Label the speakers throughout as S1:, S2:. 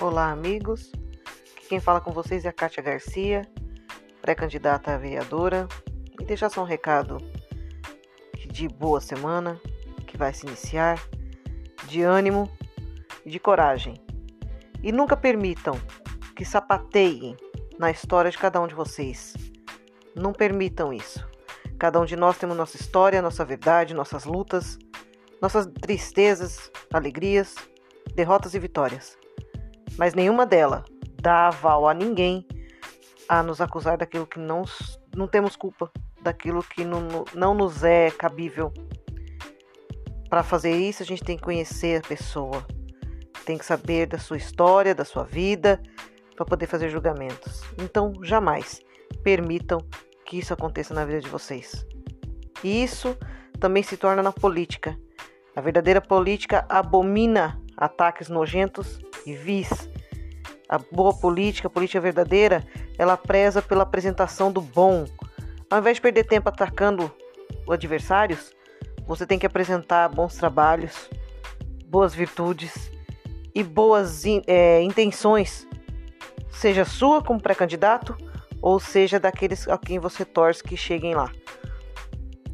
S1: Olá, amigos. quem fala com vocês é a Kátia Garcia, pré-candidata a vereadora. E deixar só um recado de boa semana que vai se iniciar, de ânimo e de coragem. E nunca permitam que sapateiem na história de cada um de vocês. Não permitam isso. Cada um de nós temos nossa história, nossa verdade, nossas lutas, nossas tristezas, alegrias, derrotas e vitórias mas nenhuma dela dá aval a ninguém a nos acusar daquilo que não, não temos culpa, daquilo que não, não nos é cabível. Para fazer isso, a gente tem que conhecer a pessoa, tem que saber da sua história, da sua vida, para poder fazer julgamentos. Então, jamais permitam que isso aconteça na vida de vocês. E isso também se torna na política. A verdadeira política abomina ataques nojentos e vis. A boa política, a política verdadeira, ela preza pela apresentação do bom. Ao invés de perder tempo atacando os adversários, você tem que apresentar bons trabalhos, boas virtudes e boas é, intenções, seja sua como pré-candidato ou seja daqueles a quem você torce que cheguem lá.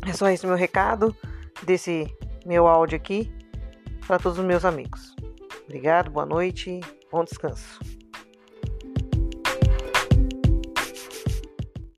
S1: É só esse meu recado desse meu áudio aqui para todos os meus amigos. Obrigado, boa noite, bom descanso.